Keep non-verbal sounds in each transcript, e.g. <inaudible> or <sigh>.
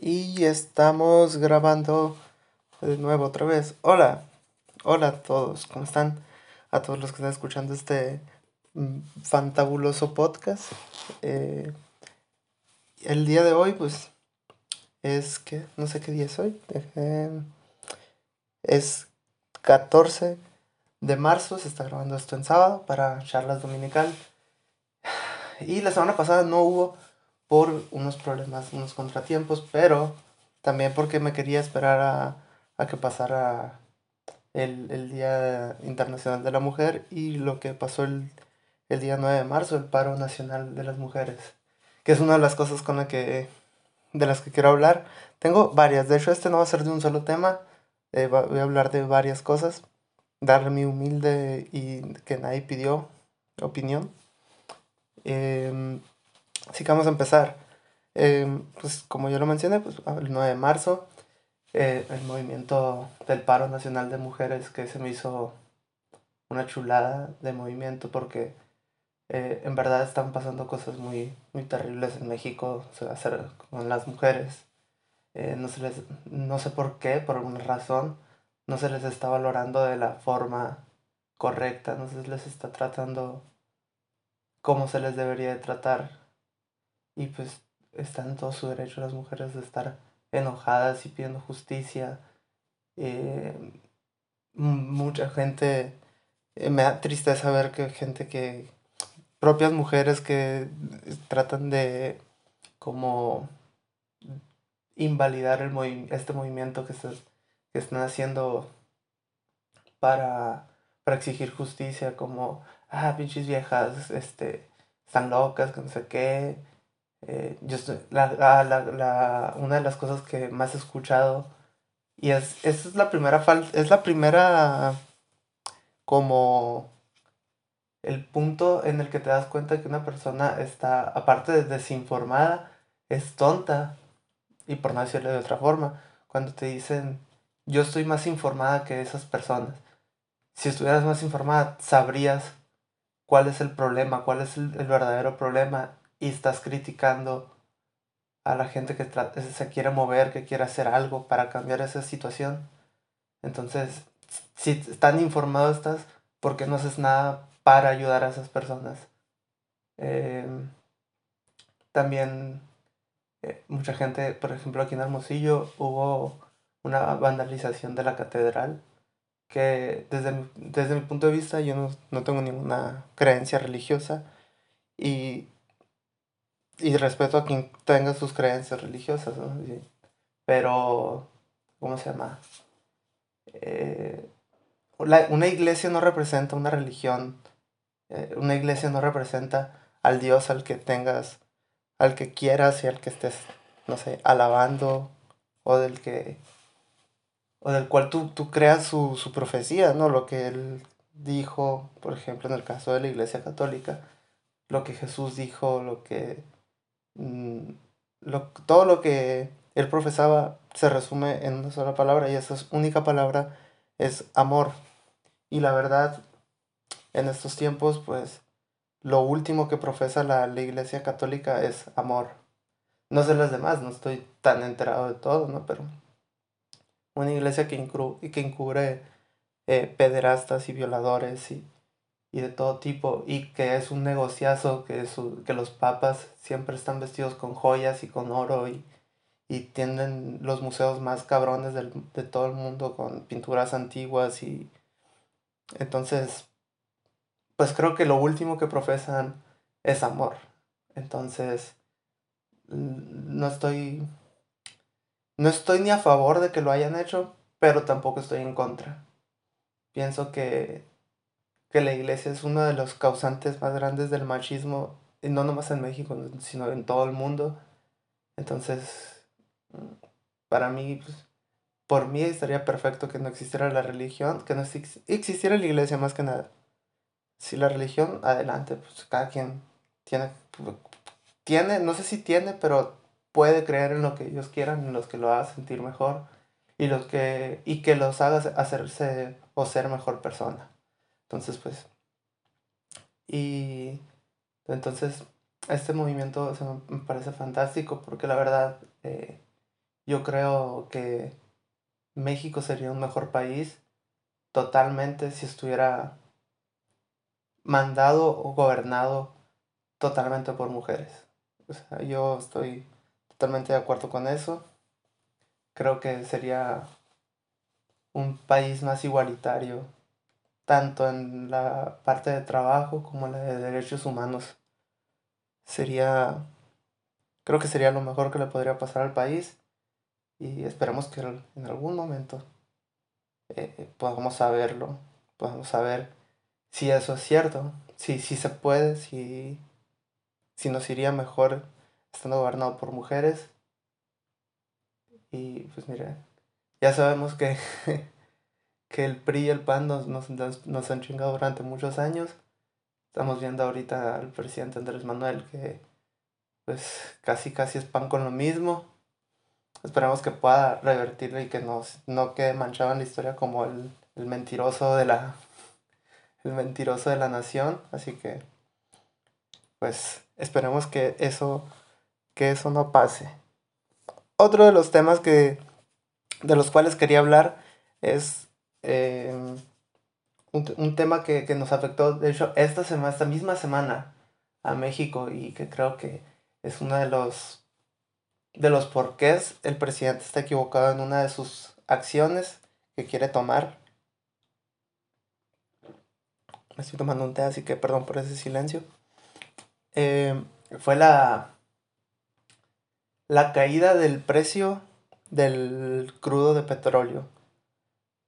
Y estamos grabando de nuevo otra vez. Hola, hola a todos, ¿cómo están? A todos los que están escuchando este mm, fantabuloso podcast. Eh, el día de hoy, pues, es que, no sé qué día es hoy. es 14 de marzo, se está grabando esto en sábado para charlas dominical. Y la semana pasada no hubo por unos problemas, unos contratiempos, pero también porque me quería esperar a, a que pasara el, el, Día Internacional de la Mujer y lo que pasó el, el, día 9 de marzo, el paro nacional de las mujeres, que es una de las cosas con la que, de las que quiero hablar. Tengo varias, de hecho este no va a ser de un solo tema, eh, voy a hablar de varias cosas, dar mi humilde y que nadie pidió opinión. Eh, Así que vamos a empezar. Eh, pues como yo lo mencioné, pues el 9 de marzo, eh, el movimiento del paro nacional de mujeres que se me hizo una chulada de movimiento porque eh, en verdad están pasando cosas muy, muy terribles en México hacer con las mujeres. no, se les, no sé por qué, por alguna razón, no se les está valorando de la forma correcta, no se les está tratando como se les debería de tratar y pues está en todo su derecho las mujeres de estar enojadas y pidiendo justicia. Eh, mucha gente, eh, me da tristeza ver que gente que, propias mujeres que tratan de como invalidar este movimiento que, que están haciendo para, para exigir justicia, como, ah, pinches viejas, este, están locas, que no sé qué, eh, yo estoy, la, la, la, una de las cosas que más he escuchado, y es, esa es la primera falta, es la primera como el punto en el que te das cuenta que una persona está, aparte de desinformada, es tonta, y por no decirlo de otra forma, cuando te dicen, yo estoy más informada que esas personas. Si estuvieras más informada, sabrías cuál es el problema, cuál es el, el verdadero problema y estás criticando a la gente que se quiere mover, que quiere hacer algo para cambiar esa situación. Entonces, si están informados estás, ¿por qué no haces nada para ayudar a esas personas? Em, también eh, mucha gente, por ejemplo aquí en Hermosillo hubo una vandalización de la catedral que desde desde mi punto de vista yo no, no tengo ninguna creencia religiosa y y respeto a quien tenga sus creencias religiosas, ¿no? pero, ¿cómo se llama? Eh, una iglesia no representa una religión, eh, una iglesia no representa al Dios al que tengas, al que quieras y al que estés, no sé, alabando, o del que, o del cual tú, tú creas su, su profecía, ¿no? Lo que él dijo, por ejemplo, en el caso de la iglesia católica, lo que Jesús dijo, lo que lo, todo lo que él profesaba se resume en una sola palabra y esa única palabra es amor. Y la verdad, en estos tiempos, pues lo último que profesa la, Iglesia Católica es amor. No sé las demás, no estoy tan enterado de todo, ¿no? Pero una iglesia que, que encubre eh, pederastas y violadores y y de todo tipo y que es un negociazo que, que los papas siempre están vestidos con joyas y con oro y, y tienen los museos más cabrones del, de todo el mundo con pinturas antiguas y entonces pues creo que lo último que profesan es amor. Entonces no estoy no estoy ni a favor de que lo hayan hecho pero tampoco estoy en contra. Pienso que que la iglesia es uno de los causantes más grandes del machismo, y no nomás en México, sino en todo el mundo. Entonces, para mí, pues, por mí estaría perfecto que no existiera la religión, que no existiera la iglesia más que nada. Si la religión, adelante, pues cada quien tiene, tiene, no sé si tiene, pero puede creer en lo que ellos quieran, en los que lo haga sentir mejor y los que y que los haga hacerse o ser mejor persona. Entonces, pues, y entonces este movimiento me parece fantástico porque la verdad, eh, yo creo que México sería un mejor país totalmente si estuviera mandado o gobernado totalmente por mujeres. O sea, yo estoy totalmente de acuerdo con eso. Creo que sería un país más igualitario, tanto en la parte de trabajo como en la de derechos humanos. Sería, creo que sería lo mejor que le podría pasar al país y esperemos que en algún momento eh, podamos saberlo, podamos saber si eso es cierto, si, si se puede, si, si nos iría mejor estando gobernado por mujeres. Y pues mire, ya sabemos que, <laughs> que el PRI y el PAN nos, nos, nos han chingado durante muchos años. Estamos viendo ahorita al presidente Andrés Manuel que pues casi casi es pan con lo mismo. Esperamos que pueda revertirlo y que nos, no quede manchado en la historia como el, el mentiroso de la <laughs> el mentiroso de la nación. Así que pues esperemos que eso que eso no pase. Otro de los temas que de los cuales quería hablar es eh, un, tema que, que, nos afectó, de hecho, esta semana, esta misma semana a México y que creo que es uno de los de los porqués el presidente está equivocado en una de sus acciones que quiere tomar. Me estoy tomando un té, así que perdón por ese silencio. Eh, fue la, la caída del precio del crudo de petróleo,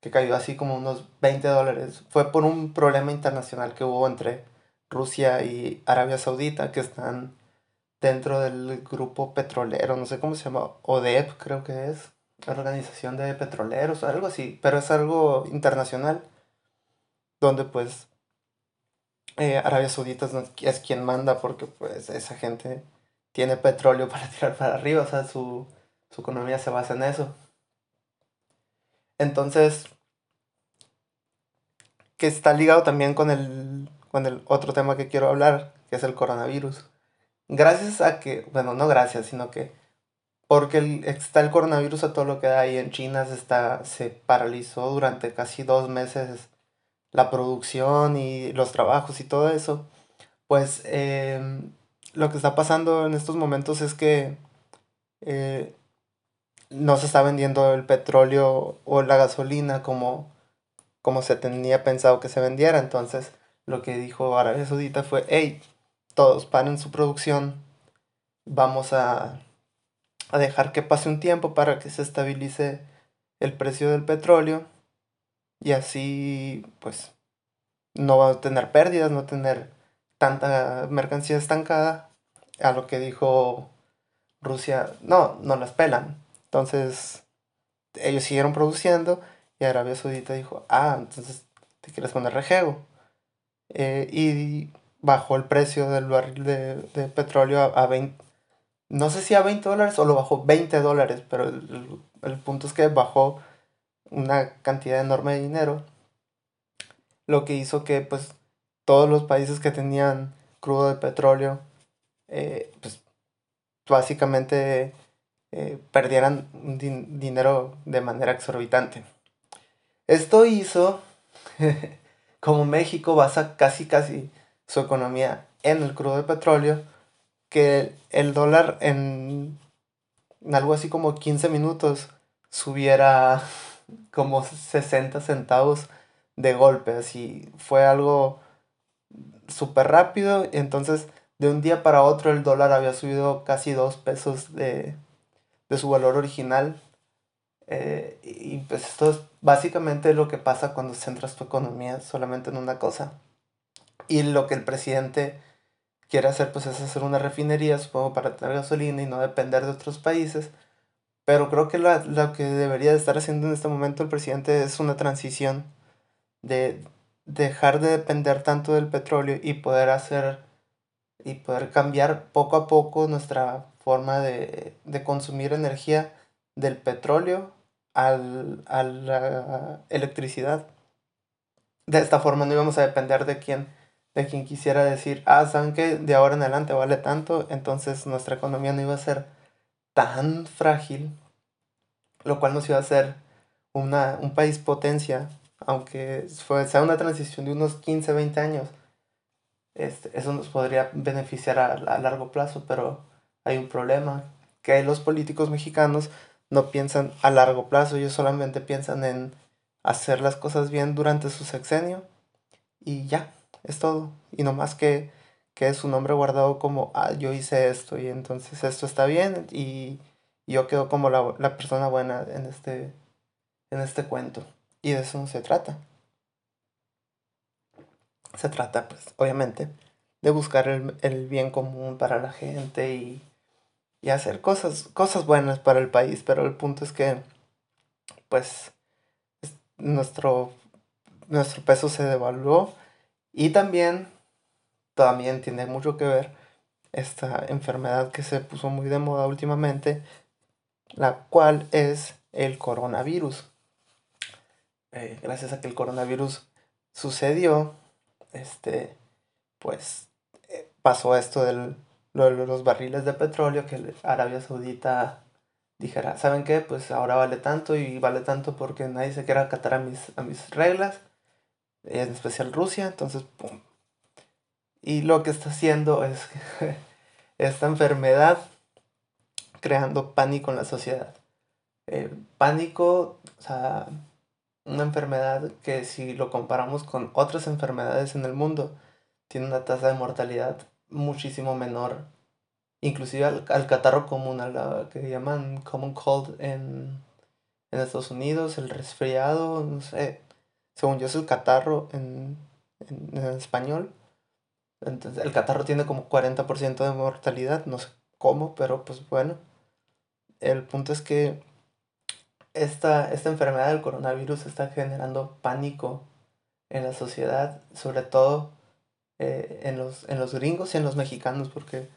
que cayó así como unos 20 dólares. Fue por un problema internacional que hubo entre Rusia y Arabia Saudita, que están dentro del grupo petrolero, no sé cómo se llama, ODEP creo que es, Organización de Petroleros, algo así, pero es algo internacional, donde pues eh, Arabia Saudita es quien manda porque pues esa gente tiene petróleo <laughs> para tirar para arriba, o sea, su, su economía se basa en eso. Entonces, que está ligado también con el, con el otro tema que quiero hablar, que es el coronavirus. Gracias a que, bueno, no gracias, sino que porque está el coronavirus a todo lo que da ahí en China, se, está, se paralizó durante casi dos meses la producción y los trabajos y todo eso, pues em, lo que está pasando en estos momentos es que eh, no se está vendiendo el petróleo o la gasolina como, como se tenía pensado que se vendiera. Entonces, lo que dijo Arabia Saudita fue, hey, todos paren su producción, vamos a, a dejar que pase un tiempo para que se estabilice el precio del petróleo y así, pues, no va a tener pérdidas, no tener tanta mercancía estancada. A lo que dijo Rusia, no, no las pelan. Entonces, ellos siguieron produciendo y Arabia Saudita dijo, ah, entonces te quieres poner rejego. Eh, y bajó el precio del barril de, petróleo a, 20, no sé si a 20 dólares o lo bajó 20 dólares, pero el, el punto es que bajó una cantidad enorme de dinero, lo que hizo que pues todos los países que tenían crudo de petróleo, eh, pues básicamente eh, perdieran dinero de manera exorbitante. Esto hizo, <laughs> como México basa casi casi su economía en el crudo de petróleo, que el dólar en, algo así como 15 minutos subiera <laughs> como 60 centavos de golpe, así fue algo súper rápido, entonces de un día para otro el dólar había subido casi dos pesos de, de su valor original. Eh, y pues esto es básicamente lo que pasa cuando centras tu economía solamente en una cosa. Y lo que el presidente quiere hacer pues es hacer una refinería, supongo, para tener gasolina y no depender de otros países. Pero creo que lo, lo que debería de estar haciendo en este momento el presidente es una transición de dejar de depender tanto del petróleo y poder hacer y poder cambiar poco a poco nuestra forma de, consumir energía del petróleo al, a la electricidad. De esta forma no íbamos a depender de quien, de quien quisiera decir, ah, saben que de ahora en adelante vale tanto, entonces nuestra economía no iba a ser tan frágil lo cual nos iba a hacer una, un país potencia, aunque fue, sea una transición de unos 15, 20 años. Este, eso nos podría beneficiar a, a largo plazo, pero hay un problema, que los políticos mexicanos no piensan a largo plazo, ellos solamente piensan en hacer las cosas bien durante su sexenio y ya, es todo. Y no más que, que es nombre guardado como, ah, yo hice esto y entonces esto está bien y, yo quedo como la, la, persona buena en este, en este cuento. Y de eso no se trata. Se trata, pues, obviamente, de buscar el, el bien común para la gente y, y hacer cosas, cosas buenas para el país, pero el punto es que, pues, nuestro, nuestro peso se devaluó y también, también tiene mucho que ver esta enfermedad que se puso muy de moda últimamente, la cual es el coronavirus. Eh, gracias a que el coronavirus sucedió, este, pues eh, pasó esto del los barriles de petróleo que Arabia Saudita dijera, ¿saben qué? Pues ahora vale tanto y vale tanto porque nadie se quiere acatar a mis, a mis reglas, en especial Rusia, entonces, ¡pum! Y lo que está haciendo es <laughs> esta enfermedad creando pánico en la sociedad. Eh, pánico, o sea, una enfermedad que si lo comparamos con otras enfermedades en el mundo, tiene una tasa de mortalidad muchísimo menor. Inclusive al, catarro común, a la que llaman common cold en, en Estados Unidos, el resfriado, no sé. Según yo es el catarro en, en, en español. Entonces, el catarro tiene como 40% de mortalidad, no sé cómo, pero pues bueno. El punto es que esta, esta enfermedad del coronavirus está generando pánico en la sociedad, sobre todo eh, en, los, en los gringos y en los mexicanos, porque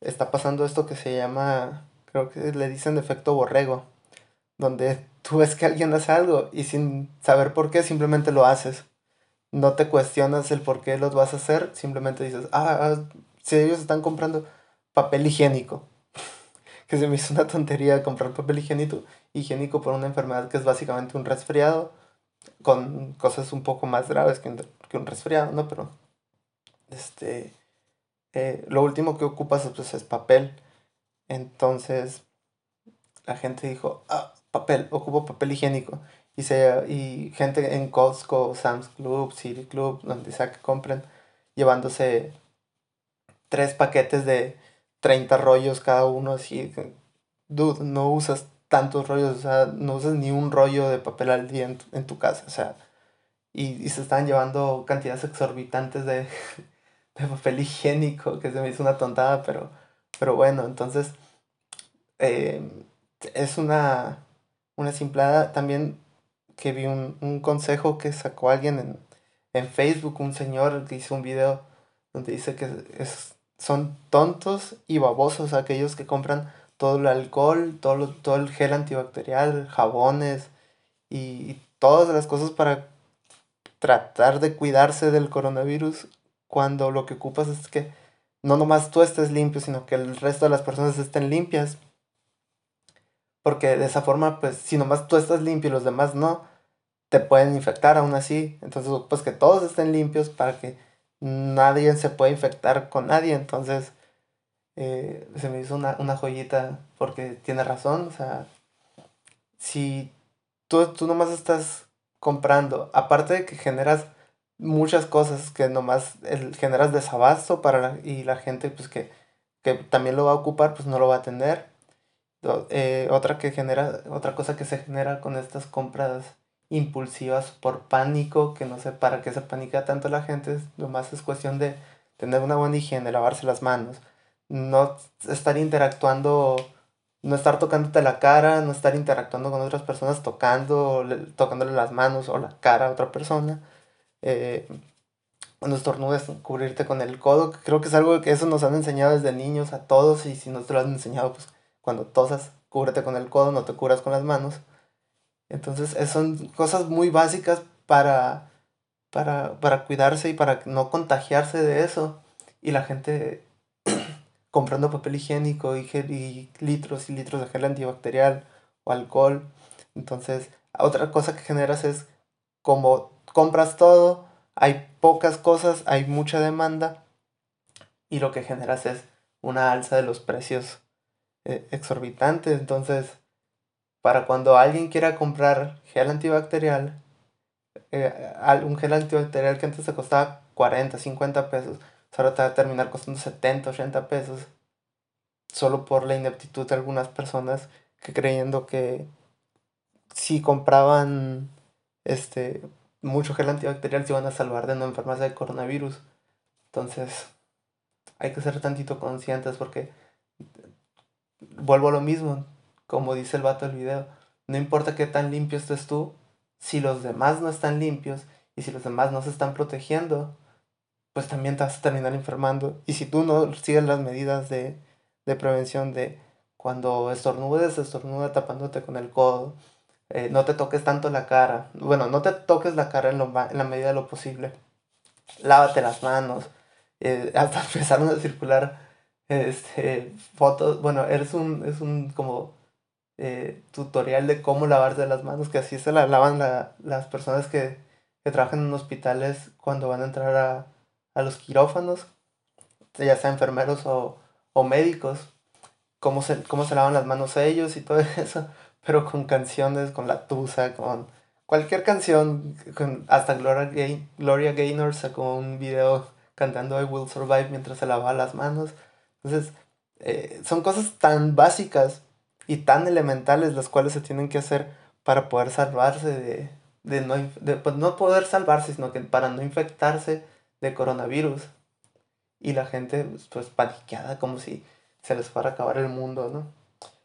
está pasando esto que se llama, creo que le dicen efecto borrego, donde tú ves que alguien hace algo y sin saber por qué simplemente lo haces. No te cuestionas el por qué lo vas a hacer, simplemente dices, ah, ah si ellos están comprando papel higiénico, <laughs> que se me hizo una tontería comprar papel higiénico, higiénico por una enfermedad que es básicamente un resfriado, con cosas un poco más graves que un, que un resfriado, ¿no? Pero este, eh, lo último que ocupas pues, es papel. Entonces la gente dijo, ah, papel, ocupo papel higiénico. Y, se, y gente en Costco, Sam's Club, City Club, donde sea que compren, llevándose tres paquetes de 30 rollos cada uno, así, dude, no usas tantos rollos, o sea, no usas ni un rollo de papel al día en tu, casa, o sea, y, y, se están llevando cantidades exorbitantes de, de papel higiénico, que se me hizo una tontada, pero, pero bueno, entonces eh, es una, una simplada. También que vi un, un consejo que sacó alguien en, en, Facebook, un señor que hizo un video donde dice que es, son tontos y babosos aquellos que compran todo el alcohol, todo, todo el gel antibacterial, jabones y todas las cosas para tratar de cuidarse del coronavirus cuando lo que ocupas es que no nomás tú estés limpio, sino que el resto de las personas estén limpias. Porque de esa forma, pues si nomás tú estás limpio y los demás no, te pueden infectar aún así. Entonces, pues que todos estén limpios para que nadie se pueda infectar con nadie. Entonces, eh, se me hizo una, una, joyita porque tiene razón. O sea, si tú, tú nomás estás comprando, aparte de que generas muchas cosas que nomás el, generas desabasto para y la gente pues que, que, también lo va a ocupar pues no lo va a tener. Eh, otra que genera, otra cosa que se genera con estas compras impulsivas por pánico, que no sé para qué se panica tanto la gente, nomás es cuestión de tener una buena higiene, lavarse las manos, no estar interactuando, no estar tocándote la cara, no estar interactuando con otras personas tocando, tocándole las manos o la cara a otra persona eh, cuando estornudes, cubrirte con el codo. Creo que es algo que eso nos han enseñado desde niños a todos y si no te lo han enseñado, pues cuando tosas, cúbrete con el codo, no te curas con las manos. Entonces, son cosas muy básicas para, para, para cuidarse y para no contagiarse de eso. Y la gente <coughs> comprando papel higiénico y, y litros y litros de gel antibacterial o alcohol Entonces, otra cosa que generas es como compras todo, hay pocas cosas, hay mucha demanda y lo que generas es una alza de los precios eh, exorbitantes. Entonces, para cuando alguien quiera comprar gel antibacterial, eh, un gel antibacterial que antes te costaba 40, 50 pesos, ahora te va a terminar costando 70, 80 pesos, solo por la ineptitud de algunas personas que creyendo que si compraban este mucho gel antibacterial se iban a salvar de no enfermarse de coronavirus. Entonces, hay que ser tantito conscientes porque vuelvo a lo mismo, como dice el vato del video, no importa qué tan limpio estés tú, si los demás no están limpios y si los demás no se están protegiendo, pues también te vas a terminar enfermando. Y si tú no sigues las medidas de, de prevención de cuando estornudes, estornuda tapándote con el codo, eh, no te toques tanto la cara, bueno, no te toques la cara en, lo, en la medida de lo posible, lávate las manos, eh, <laughs> hasta empezaron a circular este, fotos, bueno, es un, es un como eh, tutorial de cómo lavarse las manos, que así se la lavan las personas que, que, trabajan en hospitales cuando van a entrar a, a los quirófanos, ya sea enfermeros o, o médicos, cómo se, cómo se lavan las manos ellos y todo <laughs> eso, pero con canciones, con La Tusa, con cualquier canción, con, hasta Gloria, Gloria Gaynor sacó un video cantando I Will Survive mientras se lavaba las manos. Entonces, eh, son cosas tan básicas y tan elementales las cuales se tienen que hacer para poder salvarse de, de no, de, pues no poder salvarse, sino que para no infectarse de coronavirus. Y la gente, pues, pues paniqueada, como si se les fuera a acabar el mundo, ¿no?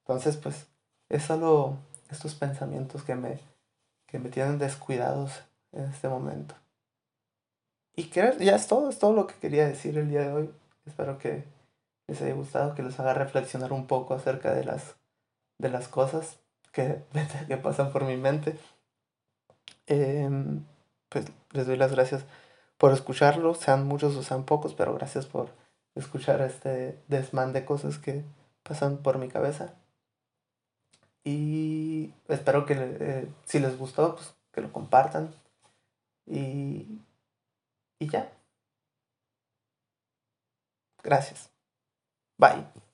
Entonces, pues, es solo estos pensamientos que me, que me tienen descuidados en este momento. Y que ya es todo, es todo lo que quería decir el día de hoy. Espero que les haya gustado, que les haga reflexionar un poco acerca de las, de las cosas que, <laughs> que pasan por mi mente. Em, pues les doy las gracias por escucharlo, sean muchos o sean pocos, pero gracias por escuchar este desmán de cosas que pasan por mi cabeza. Y espero que eh, si les gustó, pues que lo compartan. Y y ya. Gracias. Bye.